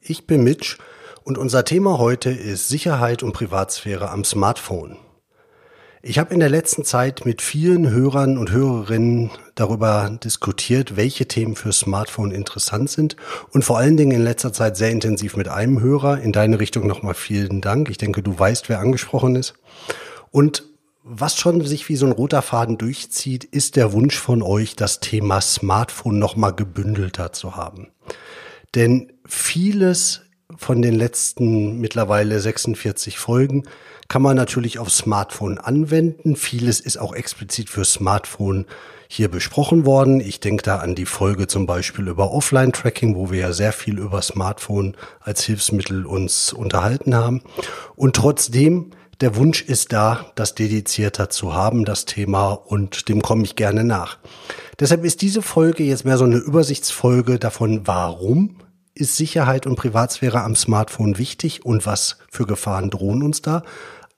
Ich bin Mitch und unser Thema heute ist Sicherheit und Privatsphäre am Smartphone. Ich habe in der letzten Zeit mit vielen Hörern und Hörerinnen darüber diskutiert, welche Themen für Smartphone interessant sind und vor allen Dingen in letzter Zeit sehr intensiv mit einem Hörer. In deine Richtung nochmal vielen Dank. Ich denke, du weißt, wer angesprochen ist. Und was schon sich wie so ein roter Faden durchzieht, ist der Wunsch von euch, das Thema Smartphone nochmal gebündelter zu haben. Denn vieles von den letzten mittlerweile 46 Folgen kann man natürlich auf Smartphone anwenden. Vieles ist auch explizit für Smartphone hier besprochen worden. Ich denke da an die Folge zum Beispiel über Offline-Tracking, wo wir ja sehr viel über Smartphone als Hilfsmittel uns unterhalten haben. Und trotzdem der Wunsch ist da, das dedizierter zu haben, das Thema, und dem komme ich gerne nach. Deshalb ist diese Folge jetzt mehr so eine Übersichtsfolge davon, warum ist Sicherheit und Privatsphäre am Smartphone wichtig und was für Gefahren drohen uns da,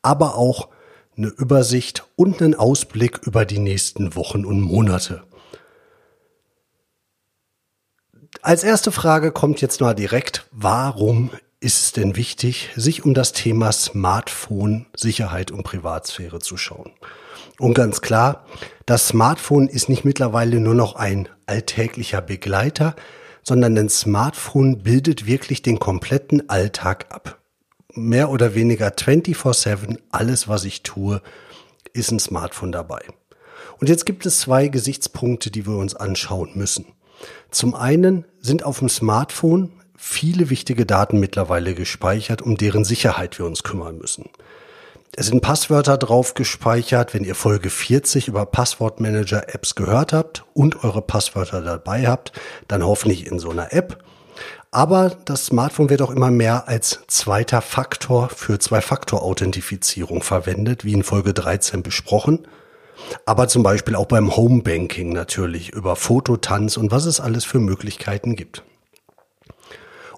aber auch eine Übersicht und einen Ausblick über die nächsten Wochen und Monate. Als erste Frage kommt jetzt mal direkt, warum ist es denn wichtig, sich um das Thema Smartphone, Sicherheit und Privatsphäre zu schauen? Und ganz klar, das Smartphone ist nicht mittlerweile nur noch ein alltäglicher Begleiter, sondern ein Smartphone bildet wirklich den kompletten Alltag ab. Mehr oder weniger 24/7, alles was ich tue, ist ein Smartphone dabei. Und jetzt gibt es zwei Gesichtspunkte, die wir uns anschauen müssen. Zum einen sind auf dem Smartphone viele wichtige Daten mittlerweile gespeichert, um deren Sicherheit wir uns kümmern müssen. Es sind Passwörter drauf gespeichert, wenn ihr Folge 40 über Passwortmanager-Apps gehört habt und eure Passwörter dabei habt, dann hoffentlich in so einer App. Aber das Smartphone wird auch immer mehr als zweiter Faktor für Zwei-Faktor-Authentifizierung verwendet, wie in Folge 13 besprochen. Aber zum Beispiel auch beim Homebanking natürlich über Fototanz und was es alles für Möglichkeiten gibt.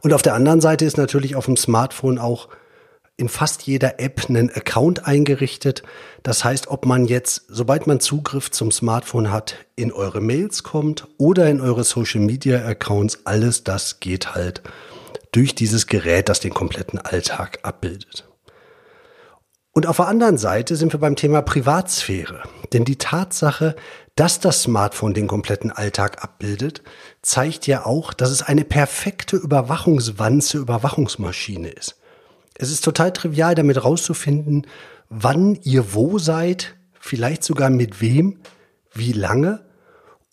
Und auf der anderen Seite ist natürlich auf dem Smartphone auch in fast jeder App einen Account eingerichtet. Das heißt, ob man jetzt, sobald man Zugriff zum Smartphone hat, in eure Mails kommt oder in eure Social Media Accounts, alles das geht halt durch dieses Gerät, das den kompletten Alltag abbildet. Und auf der anderen Seite sind wir beim Thema Privatsphäre. Denn die Tatsache, dass das Smartphone den kompletten Alltag abbildet, zeigt ja auch, dass es eine perfekte Überwachungswanze, Überwachungsmaschine ist. Es ist total trivial, damit rauszufinden, wann ihr wo seid, vielleicht sogar mit wem, wie lange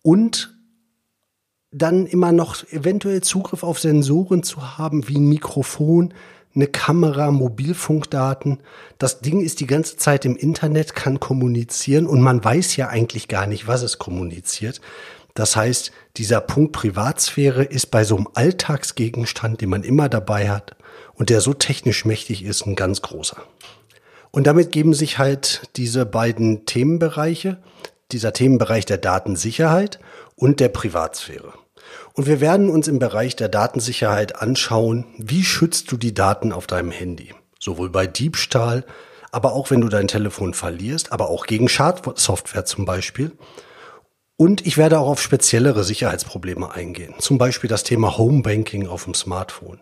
und dann immer noch eventuell Zugriff auf Sensoren zu haben, wie ein Mikrofon, eine Kamera, Mobilfunkdaten. Das Ding ist die ganze Zeit im Internet, kann kommunizieren und man weiß ja eigentlich gar nicht, was es kommuniziert. Das heißt, dieser Punkt Privatsphäre ist bei so einem Alltagsgegenstand, den man immer dabei hat und der so technisch mächtig ist, ein ganz großer. Und damit geben sich halt diese beiden Themenbereiche, dieser Themenbereich der Datensicherheit und der Privatsphäre. Und wir werden uns im Bereich der Datensicherheit anschauen, wie schützt du die Daten auf deinem Handy? Sowohl bei Diebstahl, aber auch wenn du dein Telefon verlierst, aber auch gegen Schadsoftware zum Beispiel. Und ich werde auch auf speziellere Sicherheitsprobleme eingehen. Zum Beispiel das Thema Homebanking auf dem Smartphone.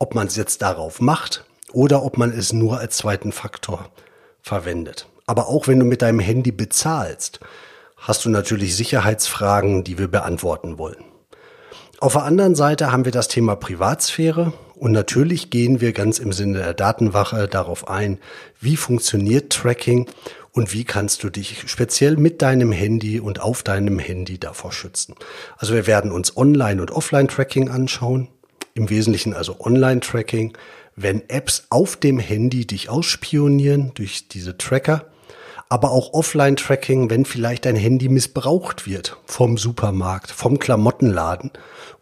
Ob man es jetzt darauf macht oder ob man es nur als zweiten Faktor verwendet. Aber auch wenn du mit deinem Handy bezahlst, hast du natürlich Sicherheitsfragen, die wir beantworten wollen. Auf der anderen Seite haben wir das Thema Privatsphäre und natürlich gehen wir ganz im Sinne der Datenwache darauf ein, wie funktioniert Tracking und wie kannst du dich speziell mit deinem Handy und auf deinem Handy davor schützen. Also wir werden uns Online- und Offline-Tracking anschauen, im Wesentlichen also Online-Tracking, wenn Apps auf dem Handy dich ausspionieren durch diese Tracker aber auch Offline-Tracking, wenn vielleicht dein Handy missbraucht wird vom Supermarkt, vom Klamottenladen,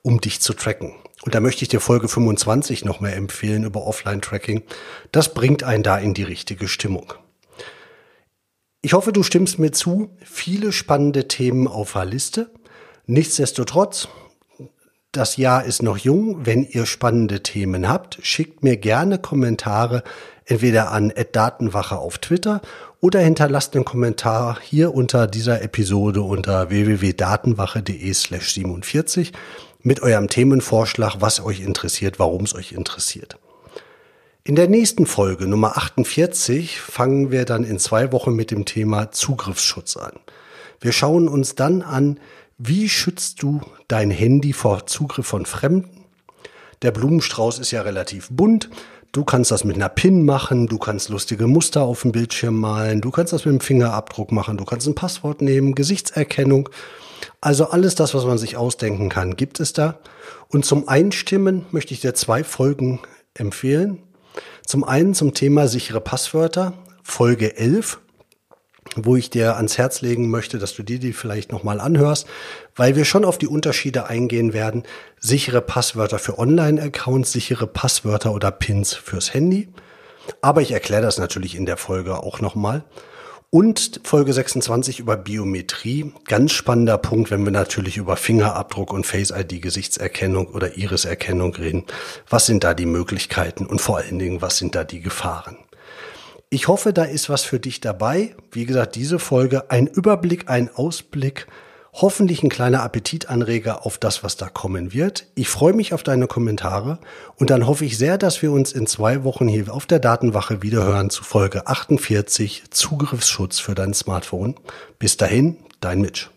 um dich zu tracken. Und da möchte ich dir Folge 25 noch mehr empfehlen über Offline-Tracking. Das bringt einen da in die richtige Stimmung. Ich hoffe, du stimmst mir zu. Viele spannende Themen auf der Liste. Nichtsdestotrotz, das Jahr ist noch jung. Wenn ihr spannende Themen habt, schickt mir gerne Kommentare entweder an Datenwache auf Twitter oder hinterlasst einen Kommentar hier unter dieser Episode unter www.datenwache.de slash 47 mit eurem Themenvorschlag, was euch interessiert, warum es euch interessiert. In der nächsten Folge Nummer 48 fangen wir dann in zwei Wochen mit dem Thema Zugriffsschutz an. Wir schauen uns dann an, wie schützt du dein Handy vor Zugriff von Fremden? Der Blumenstrauß ist ja relativ bunt. Du kannst das mit einer PIN machen, du kannst lustige Muster auf dem Bildschirm malen, du kannst das mit dem Fingerabdruck machen, du kannst ein Passwort nehmen, Gesichtserkennung. Also alles das, was man sich ausdenken kann, gibt es da. Und zum Einstimmen möchte ich dir zwei Folgen empfehlen. Zum einen zum Thema sichere Passwörter, Folge 11 wo ich dir ans Herz legen möchte, dass du dir die vielleicht nochmal anhörst, weil wir schon auf die Unterschiede eingehen werden. Sichere Passwörter für Online-Accounts, sichere Passwörter oder Pins fürs Handy. Aber ich erkläre das natürlich in der Folge auch nochmal. Und Folge 26 über Biometrie. Ganz spannender Punkt, wenn wir natürlich über Fingerabdruck und Face ID Gesichtserkennung oder Iriserkennung reden. Was sind da die Möglichkeiten und vor allen Dingen, was sind da die Gefahren? Ich hoffe, da ist was für dich dabei. Wie gesagt, diese Folge ein Überblick, ein Ausblick, hoffentlich ein kleiner Appetitanreger auf das, was da kommen wird. Ich freue mich auf deine Kommentare und dann hoffe ich sehr, dass wir uns in zwei Wochen hier auf der Datenwache wiederhören zu Folge 48 Zugriffsschutz für dein Smartphone. Bis dahin, dein Mitch.